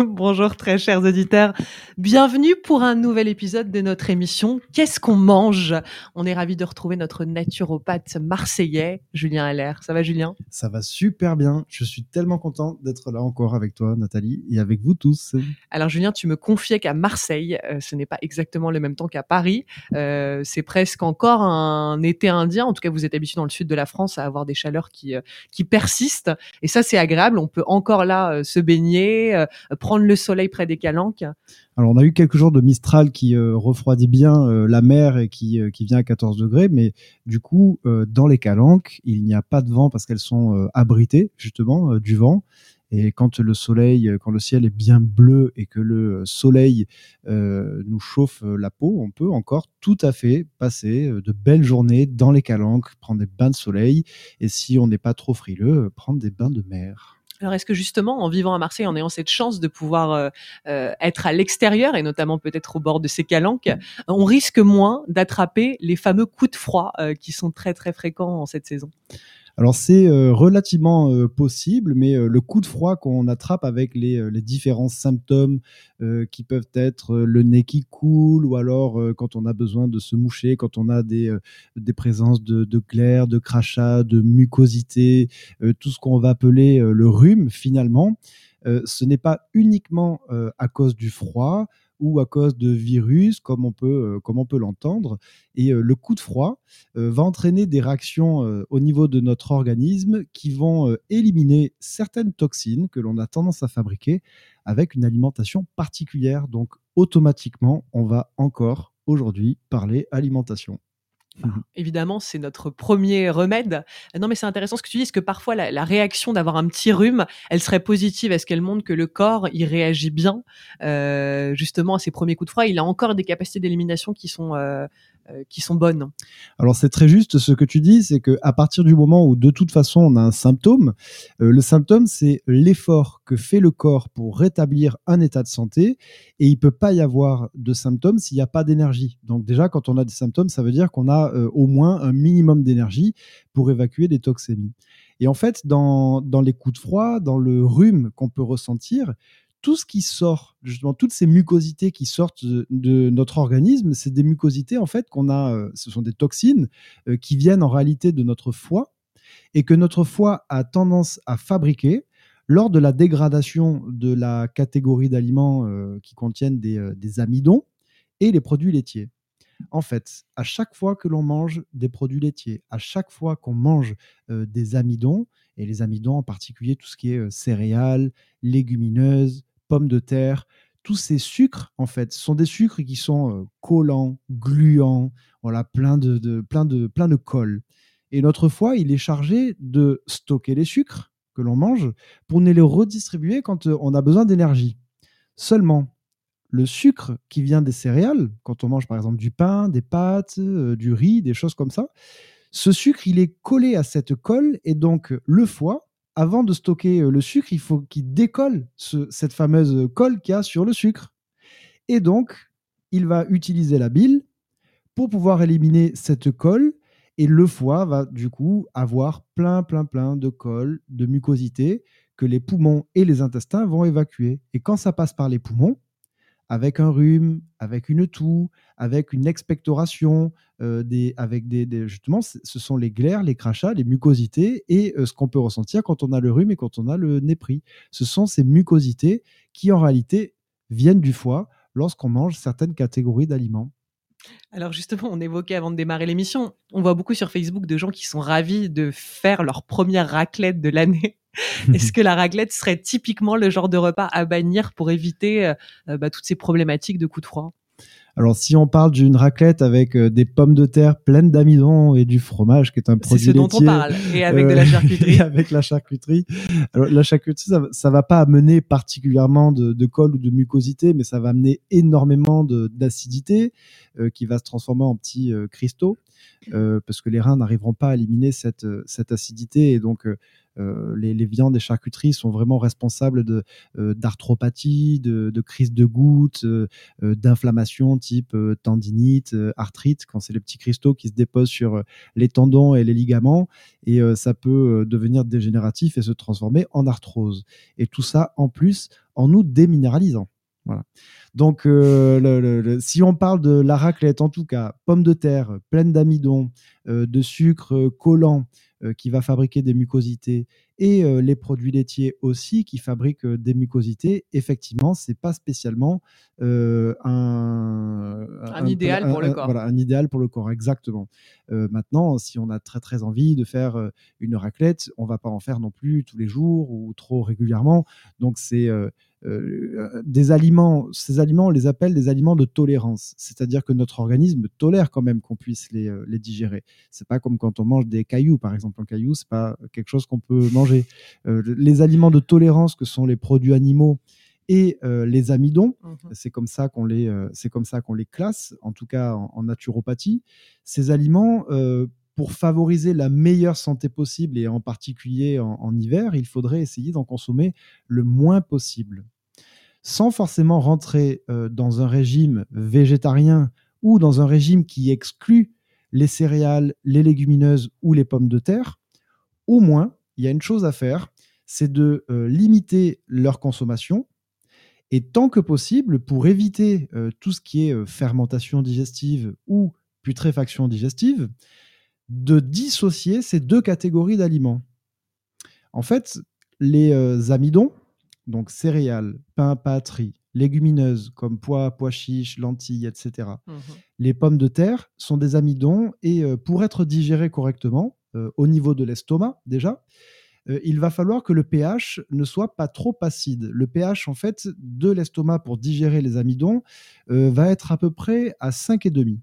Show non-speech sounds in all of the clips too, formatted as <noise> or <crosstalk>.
<laughs> Bonjour très chers auditeurs. Bienvenue pour un nouvel épisode de notre émission Qu'est-ce qu'on mange? On est ravi de retrouver notre naturopathe marseillais, Julien Allaire. Ça va Julien? Ça va super bien. Je suis tellement content d'être là encore avec toi Nathalie et avec vous tous. Alors Julien, tu me confiais qu'à Marseille, euh, ce n'est pas exactement le même temps qu'à Paris. Euh, c'est presque encore un été indien. En tout cas, vous êtes habitué dans le sud de la France à avoir des chaleurs qui, euh, qui persistent. Et ça, c'est agréable. On peut encore là se baigner, prendre le soleil près des calanques Alors, on a eu quelques jours de Mistral qui euh, refroidit bien euh, la mer et qui, euh, qui vient à 14 degrés, mais du coup, dans les calanques, il n'y a pas de vent parce qu'elles sont abritées justement du vent. Et quand le soleil, quand le ciel est bien bleu et que le soleil nous chauffe la peau, on peut encore tout à fait passer de belles journées dans les calanques, prendre des bains de soleil, et si on n'est pas trop frileux, prendre des bains de mer. Alors, est-ce que justement, en vivant à Marseille, en ayant cette chance de pouvoir euh, euh, être à l'extérieur et notamment peut-être au bord de ces calanques, on risque moins d'attraper les fameux coups de froid euh, qui sont très très fréquents en cette saison? Alors c'est euh, relativement euh, possible, mais euh, le coup de froid qu'on attrape avec les, différents symptômes qui peuvent être le nez qui coule, ou alors quand on a besoin de se moucher, quand on a des, présences de, de glaire, de crachat, de mucosité, tout ce qu'on va appeler le rhume finalement, ce n'est pas uniquement à cause du froid ou à cause de virus, comme on peut, euh, l'entendre. Et euh, le coup de froid euh, va entraîner des réactions au niveau de notre organisme qui vont éliminer certaines toxines que l'on a tendance à fabriquer avec une alimentation particulière. Donc automatiquement, on va encore aujourd'hui parler alimentation. Bah, mmh évidemment, c'est notre premier remède. Non, mais c'est intéressant ce que tu dis, parce que parfois la, réaction d'avoir un petit rhume, elle serait positive. Est-ce qu'elle montre que le corps il réagit bien euh, justement à ses premiers coups de froid? Il a encore des capacités d'élimination qui sont euh, qui sont bonnes. Alors c'est très juste ce que tu dis, c'est que à partir du moment où de toute façon on a un symptôme, euh, le symptôme c'est l'effort que fait le corps pour rétablir un état de santé, et il peut pas y avoir de symptômes s'il n'y a pas d'énergie. Donc déjà quand on a des symptômes, ça veut dire qu'on a euh, au moins un minimum d'énergie pour évacuer des toxémies. Et en fait, dans, dans les coups de froid, dans le rhume qu'on peut ressentir, tout ce qui sort, justement, toutes ces mucosités qui sortent de, notre organisme, c'est des mucosités, en fait, qu'on a, euh, ce sont des toxines euh, qui viennent en réalité de notre foie et que notre foie a tendance à fabriquer lors de la dégradation de la catégorie d'aliments euh, qui contiennent des, amidons et les produits laitiers. En fait, à chaque fois que l'on mange des produits laitiers, à chaque fois qu'on mange des amidons, et les amidons en particulier tout ce qui est céréales, légumineuses, pommes de terre, tous ces sucres, en fait, sont des sucres qui sont euh, collants, gluants, voilà, plein de, plein de, plein de colle. Et notre foie, il est chargé de stocker les sucres que l'on mange pour ne les redistribuer quand euh, on a besoin d'énergie. Seulement, le sucre qui vient des céréales, quand on mange par exemple du pain, des pâtes, euh, du riz, des choses comme ça, ce sucre, il est collé à cette colle et donc le foie, avant de stocker euh, le sucre, il faut qu'il décolle cette fameuse colle qu'il y a sur le sucre. Et donc, il va utiliser la bile pour pouvoir éliminer cette colle. Et le foie va du coup avoir plein, plein, plein de colle, de mucosité que les poumons et les intestins vont évacuer. Et quand ça passe par les poumons, avec un rhume, avec une toux, avec une expectoration, euh, des, avec des, justement, ce sont les glaires, les crachats, les mucosités et euh, ce qu'on peut ressentir quand on a le rhume et quand on a le nez pris. Ce sont ces mucosités qui en réalité viennent du foie lorsqu'on mange certaines catégories d'aliments. Alors justement, on évoquait avant de démarrer l'émission, on voit beaucoup sur Facebook de gens qui sont ravis de faire leur première raclette de l'année <laughs> Est-ce que la raclette serait typiquement le genre de repas à bannir pour éviter euh, bah, toutes ces problématiques de coups de froid alors, si on parle d'une raclette avec euh, des pommes de terre pleines d'amidon et du fromage, qui est un produit C'est ce dont on parle, et avec de la <laughs> charcuterie. avec la charcuterie. Alors, la charcuterie, ça, ne va pas amener particulièrement de, de, colle ou de mucosité, mais ça va amener énormément d'acidité qui va se transformer en petits cristaux. parce que les reins n'arriveront pas à éliminer cette, cette acidité et donc euh, les, viandes et charcuteries sont vraiment responsables de euh, d'arthropathie, de, de crise de goutte, euh, d'inflammation type tendinite, arthrite, quand c'est les petits cristaux qui se déposent sur les tendons et les ligaments, et ça peut devenir dégénératif et se transformer en arthrose. Et tout ça, en plus, en nous déminéralisant. Voilà. Donc, si on parle de la raclette, en tout cas, pommes de terre pleines d'amidon, de sucre collant, euh, qui va fabriquer des mucosités et euh, les produits laitiers aussi qui fabriquent euh, des mucosités, effectivement, c'est pas spécialement un, un, idéal pour le corps. Voilà, un idéal pour le corps, exactement. maintenant, si on a très très envie de faire une raclette, on va pas en faire non plus tous les jours ou trop régulièrement. Donc c'est euh, des aliments, ces aliments, on les appelle des aliments de tolérance. C'est-à-dire que notre organisme tolère quand même qu'on puisse les, euh, les digérer. C'est pas comme quand on mange des cailloux, par exemple. Un caillou, c'est pas quelque chose qu'on peut manger. Euh, les aliments de tolérance que sont les produits animaux et les amidons, mhm. c'est comme ça qu'on les, c'est comme ça qu'on les classe, en tout cas en, naturopathie. Ces aliments pour favoriser la meilleure santé possible, et en particulier en, hiver, il faudrait essayer d'en consommer le moins possible. Sans forcément rentrer euh, dans un régime végétarien ou dans un régime qui exclut les céréales, les légumineuses ou les pommes de terre, au moins, il y a une chose à faire, c'est de euh, limiter leur consommation. Et tant que possible, pour éviter euh, tout ce qui est fermentation digestive ou putréfaction digestive, de dissocier ces deux catégories d'aliments. En fait, les euh, amidons, donc céréales, pain, patrie, légumineuses comme pois, pois chiches, lentilles, etc. Mhm. Les pommes de terre sont des amidons et euh, pour être digérés correctement, euh, au niveau de l'estomac déjà, il va falloir que le pH ne soit pas trop acide. Le pH en fait de l'estomac pour digérer les amidons va être à peu près à 5,5.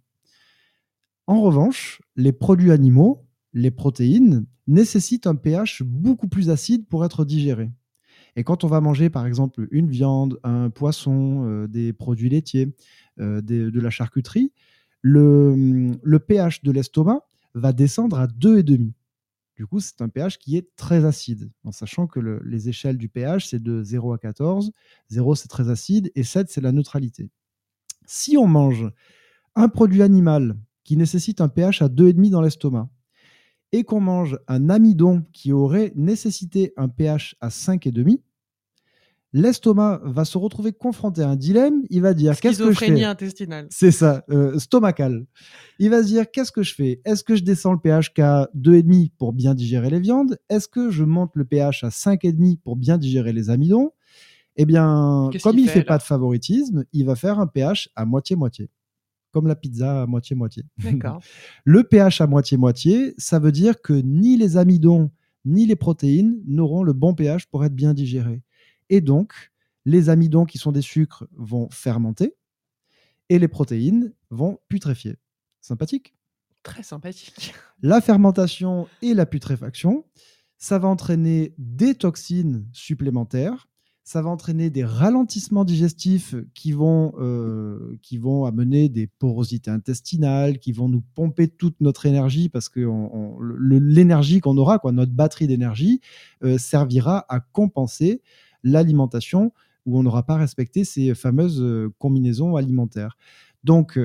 En revanche, les produits animaux, les protéines, nécessitent un pH beaucoup plus acide pour être digérés. Et quand on va manger par exemple une viande, un poisson, euh, des produits laitiers, euh, de la charcuterie, le, pH de l'estomac va descendre à 2,5. Du coup, c'est un pH qui est très acide, en sachant que les échelles du pH, c'est de 0 à 14. 0, c'est très acide, et 7, c'est la neutralité. Si on mange un produit animal qui nécessite un pH à 2,5 dans l'estomac, et qu'on mange un amidon qui aurait nécessité un pH à 5,5, l'estomac va se retrouver confronté à un dilemme. Il va dire qu'est-ce que je fais? intestinale. C'est ça, euh, stomacal. Il va se dire qu'est-ce que je fais? Est-ce que je descends le pH qu'à 2,5 pour bien digérer les viandes? Est-ce que je monte le pH à 5,5 pour bien digérer les amidons? Eh bien, comme il ne fait, fait pas de favoritisme, il va faire un pH à moitié-moitié comme la pizza à moitié-moitié. <laughs> le pH à moitié-moitié, ça veut dire que ni les amidons ni les protéines n'auront le bon pH pour être bien digérés. Et donc, les amidons qui sont des sucres vont fermenter et les protéines vont putréfier. Sympathique Très sympathique. La fermentation et la putréfaction, ça va entraîner des toxines supplémentaires ça va entraîner des ralentissements digestifs qui vont, euh, qui vont amener des porosités intestinales, qui vont nous pomper toute notre énergie parce que l'énergie qu'on aura, quoi, notre batterie d'énergie, euh, servira à compenser l'alimentation où on n'aura pas respecté ces fameuses euh, combinaisons alimentaires. Donc,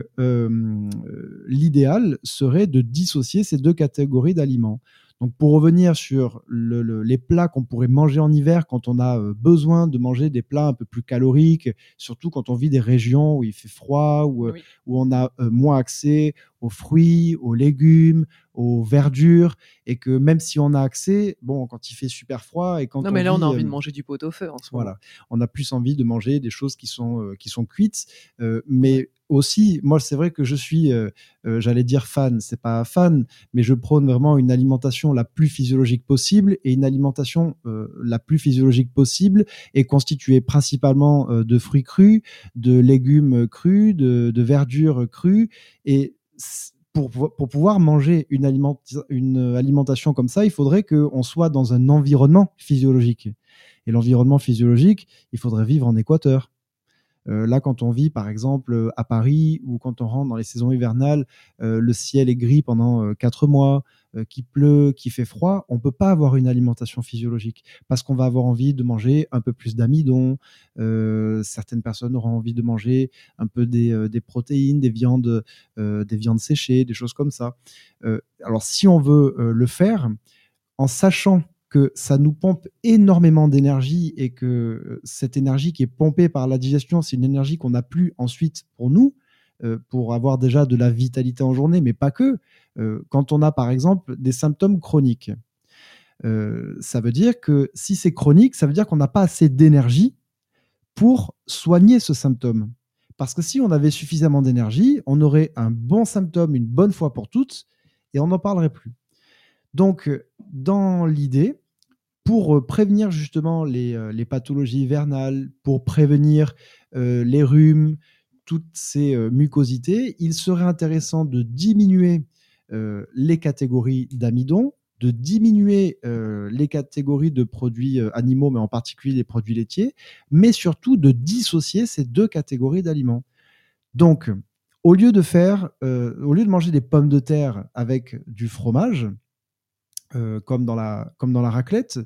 l'idéal serait de dissocier ces deux catégories d'aliments. Donc pour revenir sur les plats qu'on pourrait manger en hiver quand on a euh, besoin de manger des plats un peu plus caloriques, surtout quand on vit des régions où il fait froid, où, euh, où on a euh, moins accès aux fruits, aux légumes, aux verdures, et que même si on a accès, bon, quand il fait super froid et quand non, mais là on a envie de manger du pot au feu en ce moment. Voilà, on a plus envie de manger des choses qui sont qui sont cuites, mais aussi, moi, c'est vrai que je suis, euh, euh, j'allais dire fan, c'est pas fan, mais je prône vraiment une alimentation la plus physiologique possible et une alimentation euh, la plus physiologique possible est constituée principalement de fruits crus, de légumes crus, de, verdures crues et pour, pouvoir manger une, une alimentation comme ça, il faudrait qu'on soit dans un environnement physiologique. Et l'environnement physiologique, il faudrait vivre en Équateur. Euh, là, quand on vit, par exemple, euh, à Paris ou quand on rentre dans les saisons hivernales, euh, le ciel est gris pendant quatre mois, qu'il pleut, qu'il fait froid, on peut pas avoir une alimentation physiologique parce qu'on va avoir envie de manger un peu plus d'amidon. certaines personnes auront envie de manger un peu des, des protéines, des viandes, des viandes séchées, des choses comme ça. alors, si on veut le faire, en sachant que ça nous pompe énormément d'énergie et que euh, cette énergie qui est pompée par la digestion, c'est une énergie qu'on n'a plus ensuite pour nous, euh, pour avoir déjà de la vitalité en journée, mais pas que. Euh, quand on a par exemple des symptômes chroniques, ça veut dire que si c'est chronique, ça veut dire qu'on n'a pas assez d'énergie pour soigner ce symptôme. Parce que si on avait suffisamment d'énergie, on aurait un bon symptôme une bonne fois pour toutes et on n'en parlerait plus. Donc, dans l'idée, pour euh, prévenir justement euh, les, pathologies hivernales, pour prévenir euh, les rhumes, toutes ces mucosités, il serait intéressant de diminuer les catégories d'amidon, de diminuer les catégories de produits animaux, mais en particulier les produits laitiers, mais surtout de dissocier ces deux catégories d'aliments. Donc, au lieu de faire, au lieu de manger des pommes de terre avec du fromage, euh, comme, dans la, comme dans la raclette.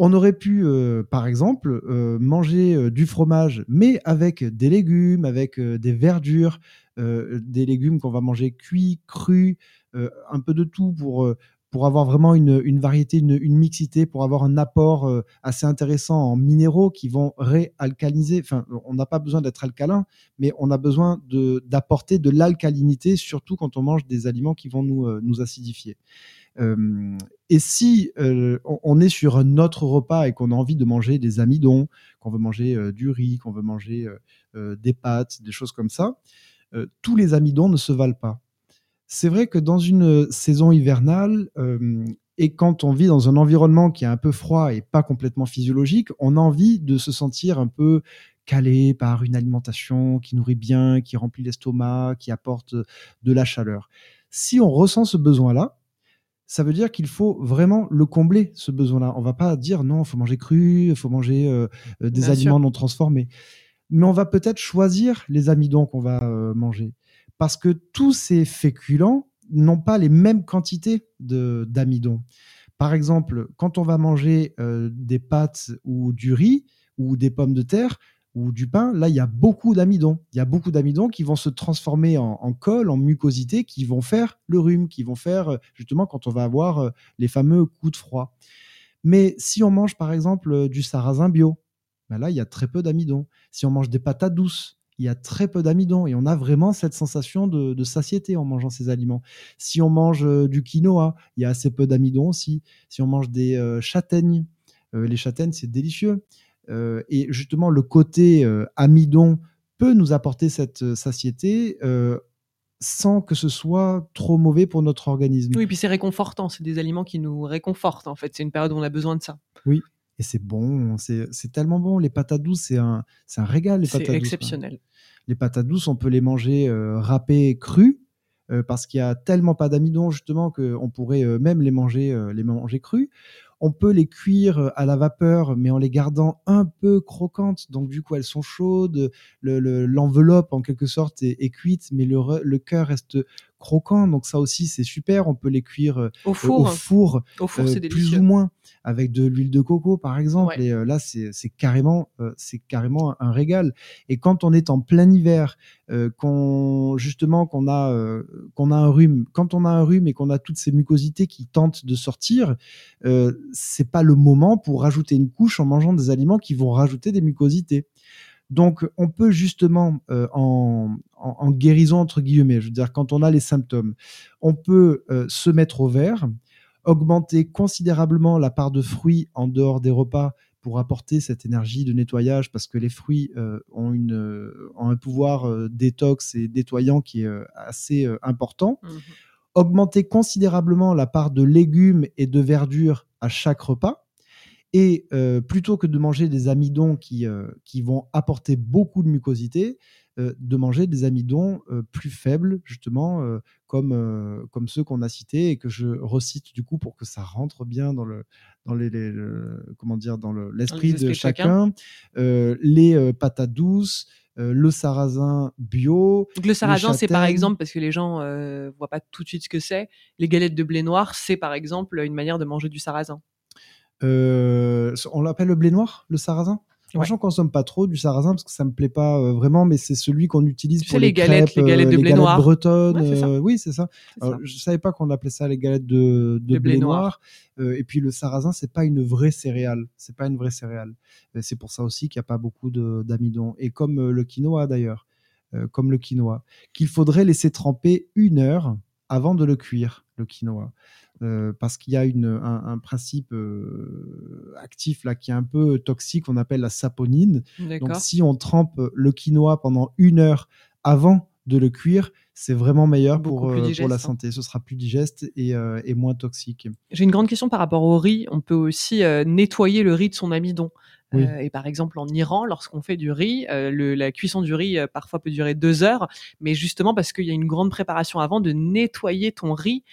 On aurait pu, euh, par exemple, euh, manger du fromage, mais avec des légumes, avec des verdures, des légumes qu'on va manger cuits, crus, un peu de tout pour, pour avoir vraiment une, une variété, une, une, mixité, pour avoir un apport assez intéressant en minéraux qui vont réalcaliniser. Enfin, on n'a pas besoin d'être alcalin, mais on a besoin d'apporter de, de l'alcalinité, surtout quand on mange des aliments qui vont nous, nous acidifier. Et si on est sur un autre repas et qu'on a envie de manger des amidons, qu'on veut manger du riz, qu'on veut manger des pâtes, des choses comme ça, tous les amidons ne se valent pas. C'est vrai que dans une saison hivernale, et quand on vit dans un environnement qui est un peu froid et pas complètement physiologique, on a envie de se sentir un peu calé par une alimentation qui nourrit bien, qui remplit l'estomac, qui apporte de la chaleur. Si on ressent ce besoin-là, ça veut dire qu'il faut vraiment le combler, ce besoin-là. On va pas dire non, il faut manger cru, il faut manger euh, euh, des aliments non transformés. Mais on va peut-être choisir les amidons qu'on va euh, manger. Parce que tous ces féculents n'ont pas les mêmes quantités d'amidon. Par exemple, quand on va manger des pâtes ou du riz ou des pommes de terre, ou du pain, là, il y a beaucoup d'amidon. Il y a beaucoup d'amidon qui vont se transformer en, en, colle, en mucosité, qui vont faire le rhume, qui vont faire euh, justement quand on va avoir euh, les fameux coups de froid. Mais si on mange par exemple euh, du sarrasin bio, ben là, il y a très peu d'amidon. Si on mange des patates douces, il y a très peu d'amidon et on a vraiment cette sensation de, satiété en mangeant ces aliments. Si on mange du quinoa, il y a assez peu d'amidon aussi. Si on mange des châtaignes, les châtaignes, c'est délicieux. Euh, et justement, le côté euh, amidon peut nous apporter cette euh, satiété sans que ce soit trop mauvais pour notre organisme. Oui, puis c'est réconfortant. C'est des aliments qui nous réconfortent, en fait. C'est une période où on a besoin de ça. Oui, et c'est bon. C'est tellement bon. Les patates douces, c'est un, un régal, les patates douces. C'est exceptionnel. Les patates douces, on peut les manger râpées crues. parce qu'il y a tellement pas d'amidon justement qu'on pourrait même les manger, les manger crus. On peut les cuire euh, à la vapeur, mais en les gardant un peu croquantes. Donc du coup, elles sont chaudes. L'enveloppe, en quelque sorte, est, cuite, mais le, le cœur reste croquant. Donc ça aussi, c'est super. On peut les cuire euh, au four, au four, au four euh, plus ou moins, avec de l'huile de coco, par exemple. Et là, c'est carrément, c'est carrément un régal. Et quand on est en plein hiver, qu'on justement qu'on a qu'on a un rhume, quand on a un rhume et qu'on a toutes ces mucosités qui tentent de sortir, c'est pas le moment pour rajouter une couche en mangeant des aliments qui vont rajouter des mucosités. Donc, on peut justement, euh, en, guérison entre guillemets, je veux dire, quand on a les symptômes, on peut euh, se mettre au vert, augmenter considérablement la part de fruits en dehors des repas pour apporter cette énergie de nettoyage, parce que les fruits euh, ont, une, un pouvoir détox et nettoyant qui est assez important. Mmh augmenter considérablement la part de légumes et de verdure à chaque repas. Et euh, plutôt que de manger des amidons qui, euh, qui vont apporter beaucoup de mucosité, euh, de manger des amidons plus faibles, justement, comme, comme ceux qu'on a cités et que je recite du coup pour que ça rentre bien dans le, dans les, comment dire, dans l'esprit de chacun. les patates douces, euh, le sarrasin bio. le sarrasin, c'est par exemple, parce que les gens euh, voient pas tout de suite ce que c'est, les galettes de blé noir, c'est par exemple une manière de manger du sarrasin. Euh, on l'appelle le blé noir, le sarrasin Moi, j'en consomme pas trop du sarrasin parce que ça me plaît pas euh, vraiment, mais c'est celui qu'on utilise pour les, les galettes, crêpes, les galettes de les blé galettes noir. bretonnes. Ouais, euh, oui, c'est ça. Alors, ça. je savais pas qu'on appelait ça les galettes de, de De blé blé, noir. noir. Euh, et puis le sarrasin, c'est pas une vraie céréale. C'est pas une vraie céréale. Euh, C'est pour ça aussi qu'il n'y a pas beaucoup de- d'amidon. Et comme euh, le quinoa d'ailleurs, euh, comme le quinoa, qu'il faudrait laisser tremper une heure avant de le cuire, le quinoa. Euh, parce qu'il y a une, un, un principe euh, actif là qui est un peu toxique, on appelle la saponine. Donc si on trempe le quinoa pendant une heure avant de le cuire, c'est vraiment meilleur pour, euh, pour la hein. santé. Ce sera plus digeste et, euh, et moins toxique. J'ai une grande question par rapport au riz. On peut aussi nettoyer le riz de son amidon. Euh, et par exemple, en Iran, lorsqu'on fait du riz, euh, la cuisson du riz euh, parfois peut durer deux heures, mais justement parce qu'il y a une grande préparation avant de nettoyer ton riz,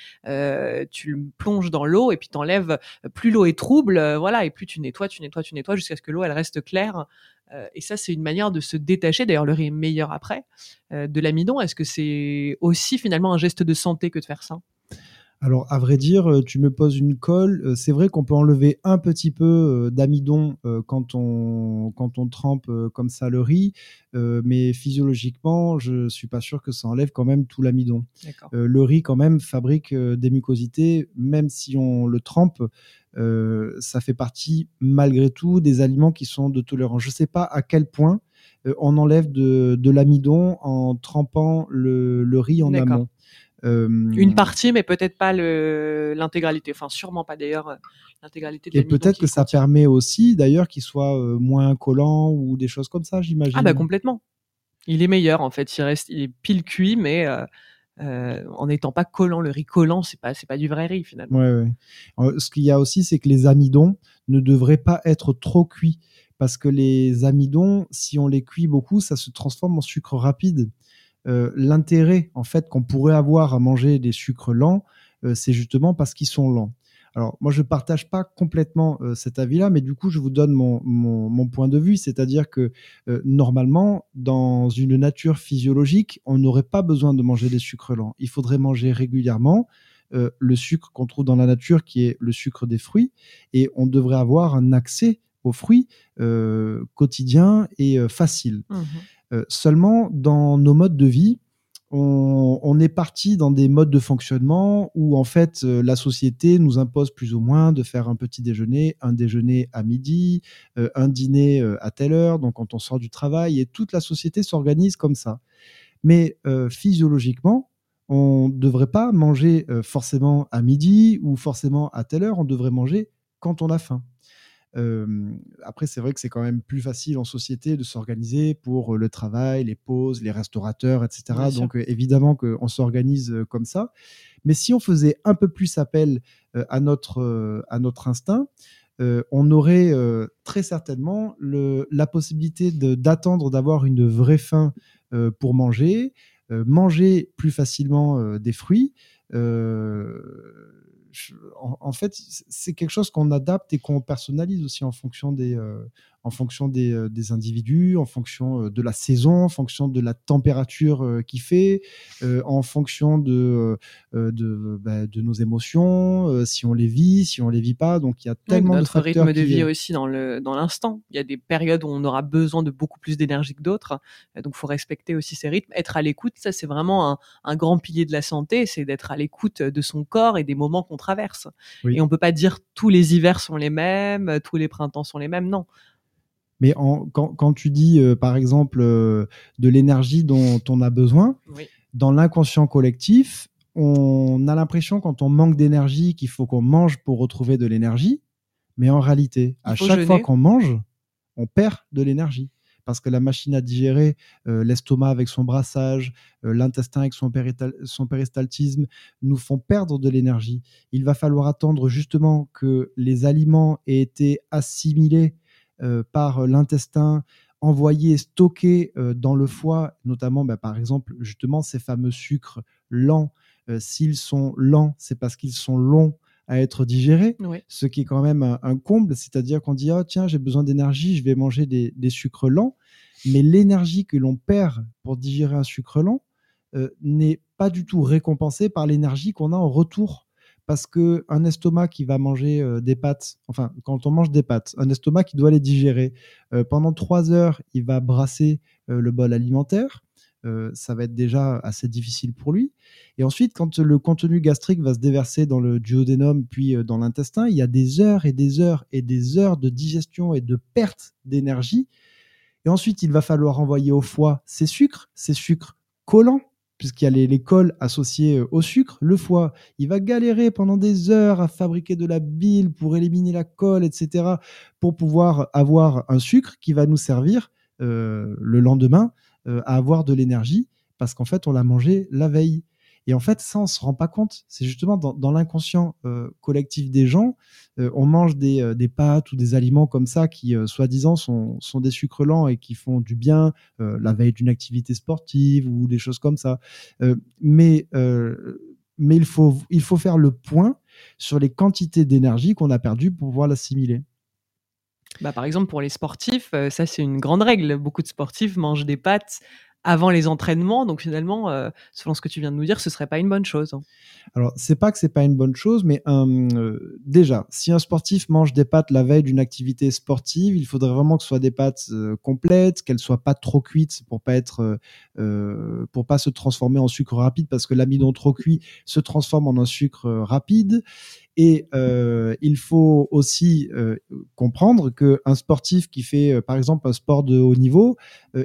tu le plonges dans l'eau et puis t'enlèves. Plus l'eau est trouble, voilà, et plus tu nettoies, tu nettoies, tu nettoies jusqu'à ce que l'eau elle reste claire. Et ça, c'est une manière de se détacher. D'ailleurs, le riz est meilleur après de l'amidon. Est-ce que c'est aussi finalement un geste de santé que de faire ça? Alors, à vrai dire, euh, tu me poses une colle. Euh, C'est vrai qu'on peut enlever un petit peu euh, d'amidon quand on, quand on trempe comme ça le riz, mais physiologiquement, je suis pas sûr que ça enlève quand même tout l'amidon. Le riz, quand même, fabrique des mucosités, même si on le trempe. ça fait partie, malgré tout, des aliments qui sont de tolérance. Je ne sais pas à quel point on enlève de, de l'amidon en trempant le, le riz en amont. Euh, Une partie, mais peut-être pas l'intégralité. Enfin, sûrement pas d'ailleurs euh, l'intégralité de Et peut-être que ça permet aussi, d'ailleurs, qu'il soit euh, moins collant ou des choses comme ça, j'imagine. Ah bah complètement. Il est meilleur en fait. Il reste, il est pile cuit, mais euh, en n'étant pas collant. Le riz collant, c'est pas, c'est pas du vrai riz finalement. Ouais, ouais. Ce qu'il y a aussi, c'est que les amidons ne devraient pas être trop cuits. Parce que les amidons, si on les cuit beaucoup, ça se transforme en sucre rapide. Euh, L'intérêt, en fait, qu'on pourrait avoir à manger des sucres lents, euh, c'est justement parce qu'ils sont lents. Alors, moi, je ne partage pas complètement euh, cet avis-là, mais du coup, je vous donne mon, mon, point de vue, c'est-à-dire que normalement, dans une nature physiologique, on n'aurait pas besoin de manger des sucres lents. Il faudrait manger régulièrement le sucre qu'on trouve dans la nature, qui est le sucre des fruits, et on devrait avoir un accès aux fruits euh, quotidien et euh, facile. Mhm. Euh, seulement, dans nos modes de vie, on, est parti dans des modes de fonctionnement où en fait euh, la société nous impose plus ou moins de faire un petit déjeuner, un déjeuner à midi, euh, un dîner à telle heure, donc quand on sort du travail, et toute la société s'organise comme ça. Mais physiologiquement, on ne devrait pas manger forcément à midi ou forcément à telle heure, on devrait manger quand on a faim. Après, c'est vrai que c'est quand même plus facile en société de s'organiser pour le travail, les pauses, les restaurateurs, etc. Bien sûr. Donc, euh, évidemment qu'on s'organise comme ça. Mais si on faisait un peu plus appel à, notre, à notre instinct, euh, on aurait euh, très certainement le, la possibilité d'attendre d'avoir une vraie faim euh, pour manger, manger plus facilement des fruits. En fait, c'est quelque chose qu'on adapte et qu'on personnalise aussi en fonction des, euh, en fonction des, euh, des individus, en fonction euh, de la saison, en fonction de la température euh, qu'il fait, euh, en fonction de, de, bah, de nos émotions, euh, si on les vit, si on les vit pas. Donc il y a Oui, tellement de notre facteurs rythme de qui- vie aussi dans le dans l'instant. Il y a des périodes où on aura besoin de beaucoup plus d'énergie que d'autres, donc faut respecter aussi ces rythmes, être à l'écoute. Ça c'est vraiment un, un grand pilier de la santé, c'est d'être à l'écoute de son corps et des moments qu'on traverse. Oui. Et on peut pas dire tous les hivers sont les mêmes, tous les printemps sont les mêmes. Non. Mais en- quand, quand tu dis, euh, par exemple, euh, de l'énergie dont on a besoin, Oui. dans l'inconscient collectif, on a l'impression quand on manque d'énergie qu'il faut qu'on mange pour retrouver de l'énergie. Mais en réalité, à chaque jeûner. fois qu'on mange, on perd de l'énergie. Parce que la machine à digérer, euh, l'estomac avec son brassage, l'intestin avec son, péristaltisme, nous font perdre de l'énergie. Il va falloir attendre justement que les aliments aient été assimilés par l'intestin, envoyés, stockés euh, dans le foie, notamment bah, par exemple justement ces fameux sucres lents. Euh, S'ils sont lents, c'est parce qu'ils sont longs à être digérés, Oui. ce qui est quand même un, un comble, c'est-à-dire qu'on dit, oh, tiens, j'ai besoin d'énergie, je vais manger des, des sucres lents, mais l'énergie que l'on perd pour digérer un sucre lent euh, n'est pas du tout récompensée par l'énergie qu'on a en retour. Parce que un estomac qui va manger euh, des pâtes, enfin, quand on mange des pâtes, un estomac qui doit les digérer, euh, pendant trois heures, il va brasser euh, le bol alimentaire. ça va être déjà assez difficile pour lui. Et ensuite, quand le contenu gastrique va se déverser dans le duodénum, puis dans l'intestin, il y a des heures et des heures et des heures de digestion et de perte d'énergie. Et ensuite, il va falloir envoyer au foie ces sucres, ces sucres collants, puisqu'il y a les, les, cols associés euh, au sucre. Le foie, il va galérer pendant des heures à fabriquer de la bile pour éliminer la colle, etc., pour pouvoir avoir un sucre qui va nous servir euh, le lendemain euh, à avoir de l'énergie, parce qu'en fait, on l'a mangé la veille. Et en fait, ça, on se rend pas compte. C'est justement dans, l'inconscient euh, collectif des gens, euh, on mange des, euh, des, pâtes ou des aliments comme ça qui, soi-disant, sont, des sucres lents et qui font du bien la veille d'une activité sportive ou des choses comme ça. mais mais il, faut, il faut faire le point sur les quantités d'énergie qu'on a perdues pour pouvoir l'assimiler. Bah, par exemple, pour les sportifs, ça c'est une grande règle. Beaucoup de sportifs mangent des pâtes avant les entraînements. Donc finalement, euh, selon ce que tu viens de nous dire, ce serait pas une bonne chose. Hein. Alors c'est pas que c'est pas une bonne chose, mais euh, déjà, si un sportif mange des pâtes la veille d'une activité sportive, il faudrait vraiment que ce soit des pâtes euh, complètes, qu'elles soient pas trop cuites pour pas être, pour pas se transformer en sucre rapide, parce que l'amidon trop cuit se transforme en un sucre rapide. Et il faut aussi comprendre qu'un sportif qui fait, par exemple, un sport de haut niveau,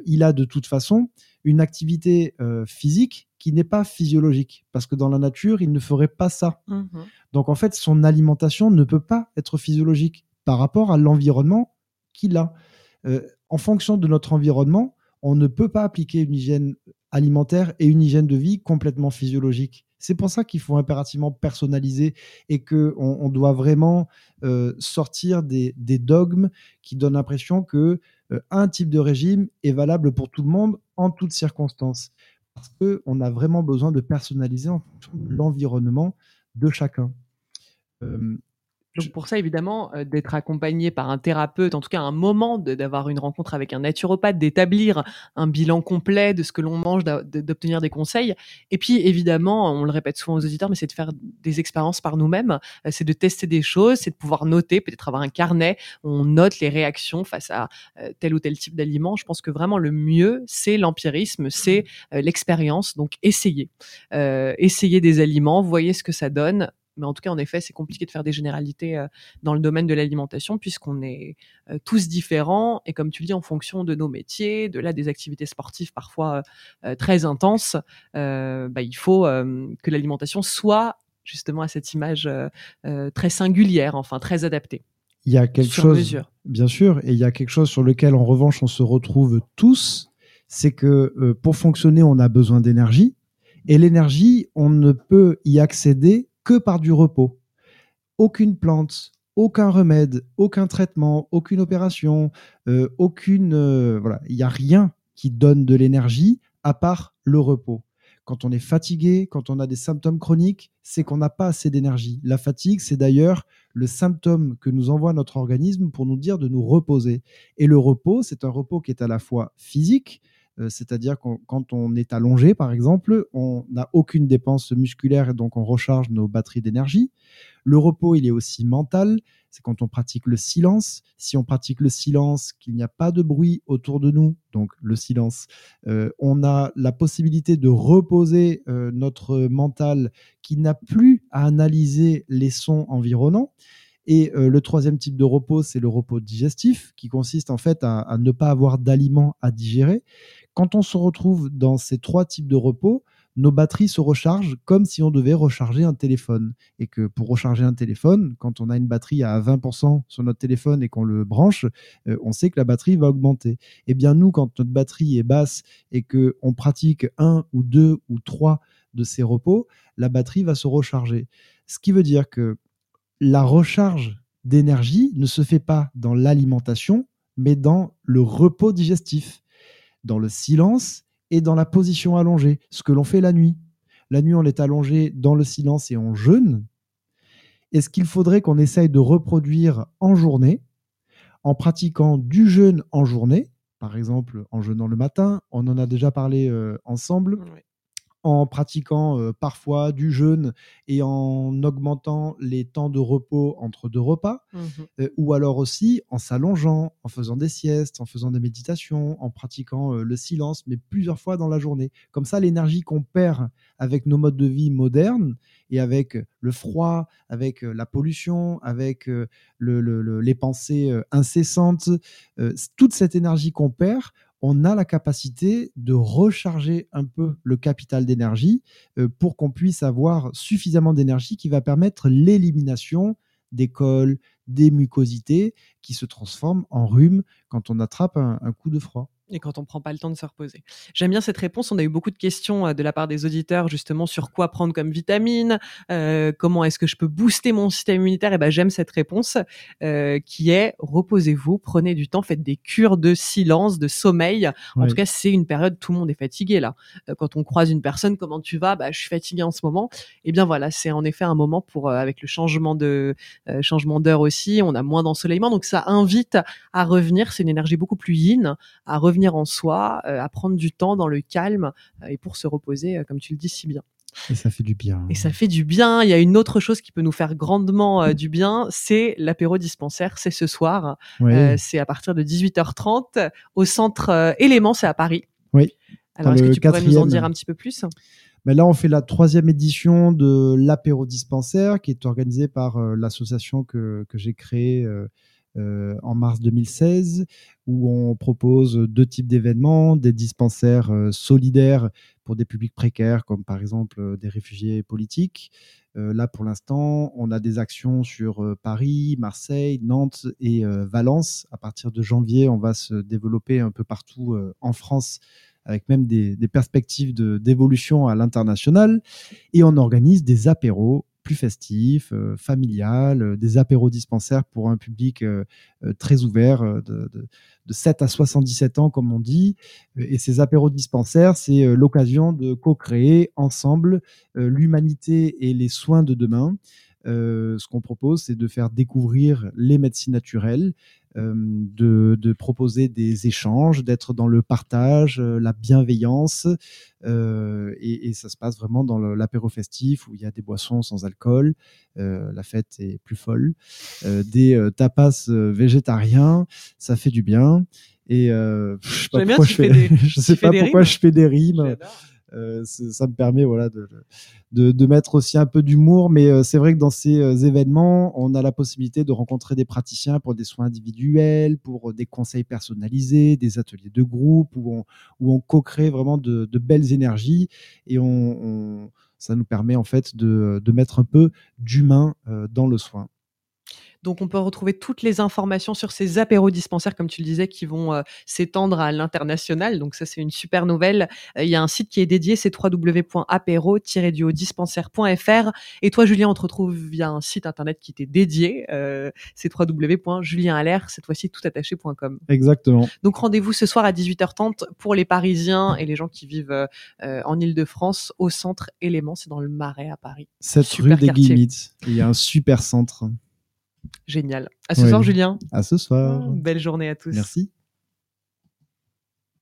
il a de toute façon une activité euh, physique qui n'est pas physiologique, parce que dans la nature, il ne ferait pas ça. Mmh Donc en fait, son alimentation ne peut pas être physiologique par rapport à l'environnement qu'il a. Euh, en fonction de notre environnement, on ne peut pas appliquer une hygiène alimentaire et une hygiène de vie complètement physiologique. C'est pour ça qu'il faut impérativement personnaliser et qu'on on doit vraiment euh, sortir des, dogmes qui donnent l'impression que un type de régime est valable pour tout le monde en toutes circonstances. Parce qu'on a vraiment besoin de personnaliser en fonction de l'environnement de chacun. Euh, donc pour ça, évidemment, euh, d'être accompagné par un thérapeute, en tout cas un moment d'avoir une rencontre avec un naturopathe, d'établir un bilan complet de ce que l'on mange, d'obtenir des conseils. Et puis évidemment, on le répète souvent aux auditeurs, mais c'est de faire des expériences par nous-mêmes, euh, c'est de tester des choses, c'est de pouvoir noter, peut-être avoir un carnet où on note les réactions face à euh, tel ou tel type d'aliment. Je pense que vraiment le mieux, c'est l'empirisme, c'est l'expérience. Donc essayez, essayez des aliments, voyez ce que ça donne mais en tout cas, en effet, c'est compliqué de faire des généralités euh, dans le domaine de l'alimentation puisqu'on est euh, tous différents. Et comme tu le dis, en fonction de nos métiers, de là des activités sportives parfois euh, très intenses, bah, il faut que l'alimentation soit justement à cette image très singulière, enfin très adaptée. Il y a quelque chose, bien sûr, et il y a quelque chose sur lequel, en revanche, on se retrouve tous, c'est que pour fonctionner, on a besoin d'énergie, et l'énergie, on ne peut y accéder que par du repos. Aucune plante, aucun remède, aucun traitement, aucune opération, euh, aucune. Euh, voilà, il n'y a rien qui donne de l'énergie à part le repos. Quand on est fatigué, quand on a des symptômes chroniques, c'est qu'on n'a pas assez d'énergie. La fatigue, c'est d'ailleurs le symptôme que nous envoie notre organisme pour nous dire de nous reposer. Et le repos, c'est un repos qui est à la fois physique, euh, c'est-à-dire quand on est allongé, par exemple, on n'a aucune dépense musculaire et donc on recharge nos batteries d'énergie. Le repos, il est aussi mental. C'est quand on pratique le silence. Si on pratique le silence, qu'il n'y a pas de bruit autour de nous, donc le silence, euh, on a la possibilité de reposer euh, notre mental qui n'a plus à analyser les sons environnants. Et le troisième type de repos, c'est le repos digestif, qui consiste en fait à ne pas avoir d'aliments à digérer. Quand on se retrouve dans ces trois types de repos, nos batteries se rechargent comme si on devait recharger un téléphone. Et que pour recharger un téléphone, quand on a une batterie à 20% sur notre téléphone et qu'on le branche, euh, on sait que la batterie va augmenter. Eh bien, nous, quand notre batterie est basse et qu'on pratique un ou deux ou trois de ces repos, la batterie va se recharger. Ce qui veut dire que la recharge d'énergie ne se fait pas dans l'alimentation, mais dans le repos digestif dans le silence et dans la position allongée, ce que l'on fait la nuit. La nuit, on est allongé dans le silence et on jeûne. est ce qu'il faudrait qu'on essaye de reproduire en journée, en pratiquant du jeûne en journée, par exemple en jeûnant le matin, on en a déjà parlé euh, ensemble, en pratiquant euh, parfois du jeûne et en augmentant les temps de repos entre deux repas, Mhm. euh, ou alors aussi en s'allongeant, en faisant des siestes, en faisant des méditations, en pratiquant euh, le silence, mais plusieurs fois dans la journée. Comme ça, l'énergie qu'on perd avec nos modes de vie modernes et avec le froid, avec la pollution, avec le- le- le- les pensées incessantes, toute cette énergie qu'on perd, on a la capacité de recharger un peu le capital d'énergie euh, pour qu'on puisse avoir suffisamment d'énergie qui va permettre l'élimination des cols, des mucosités qui se transforment en rhume quand on attrape un, un coup de froid. Et quand on prend pas le temps de se reposer. J'aime bien cette réponse. On a eu beaucoup de questions euh, de la part des auditeurs justement sur quoi prendre comme vitamine, euh, comment est-ce que je peux booster mon système immunitaire. Et ben j'aime cette réponse euh, qui est reposez-vous, prenez du temps, faites des cures de silence, de sommeil. En tout cas, c'est une période tout le monde est fatigué là. Quand on croise une personne, comment tu vas? Bah je suis fatigué en ce moment. Et bien voilà, c'est en effet un moment pour euh, avec le changement de changement d'heure aussi, on a moins d'ensoleillement, donc ça invite à revenir. C'est une énergie beaucoup plus yin à revenir en soi, euh, à prendre du temps dans le calme euh, et pour se reposer, euh, comme tu le dis si bien. Et ça fait du bien. Et ça fait du bien. Il y a une autre chose qui peut nous faire grandement euh, du bien, c'est l'apéro dispensaire. C'est ce soir. Euh, c'est à partir de 18h30 au centre euh, Élément, c'est à Paris. Oui. Alors, est-ce que tu pourrais nous en dire un petit peu plus? Mais là, on fait la troisième édition de l'apéro dispensaire qui est organisée par l'association que, que j'ai créée euh, en mars 2016, où on propose deux types d'événements, des dispensaires euh, solidaires pour des publics précaires, comme par exemple euh, des réfugiés politiques. Là, pour l'instant, on a des actions sur Paris, Marseille, Nantes et Valence. À partir de janvier, on va se développer un peu partout en France avec même des, perspectives d'évolution à l'international. Et on organise des apéros plus festifs, euh, familiales, euh, des apéros dispensaires pour un public euh, très ouvert, de, de- de 7 à 77 ans, comme on dit. Et ces apéros dispensaires, c'est l'occasion de co-créer ensemble l'humanité et les soins de demain. Euh, ce qu'on propose, c'est de faire découvrir les médecines naturelles, euh, de, de proposer des échanges, d'être dans le partage, euh, la bienveillance. euh, et, et ça se passe vraiment dans l'apéro festif où il y a des boissons sans alcool. euh, la fête est plus folle. euh, des euh, tapas végétariens, ça fait du bien. Et euh, je sais pas pourquoi tu je fais, fais des- <laughs> je tu sais fais pas des pourquoi rimes. je fais des rimes. Euh, ça me permet voilà de, de, mettre aussi un peu d'humour mais euh, c'est vrai que dans ces euh, événements on a la possibilité de rencontrer des praticiens pour des soins individuels pour des conseils personnalisés des ateliers de groupe où on, co-crée vraiment de, belles énergies. Et on, ça nous permet en fait de, de mettre un peu d'humain dans le soin Donc, on peut retrouver toutes les informations sur ces apéros dispensaires, comme tu le disais, qui vont euh, s'étendre à l'international. Donc, ça, c'est une super nouvelle. Euh, Il y a un site qui est dédié, c'est www.apéro-dispensaire.fr. Et toi, Julien, on te retrouve via un site internet qui t'est dédié. Euh, c'est www.julienalair, cette fois-ci tout attaché.com. exactement Donc, rendez-vous ce soir à 18h30 pour les Parisiens et les gens qui vivent euh, en Ile-de-France au centre Élément. C'est dans le Marais à Paris. cette Super rue des. Guillemites il y a un super centre Génial. À ce Oui. soir, Julien. à ce soir Belle journée à tous. merci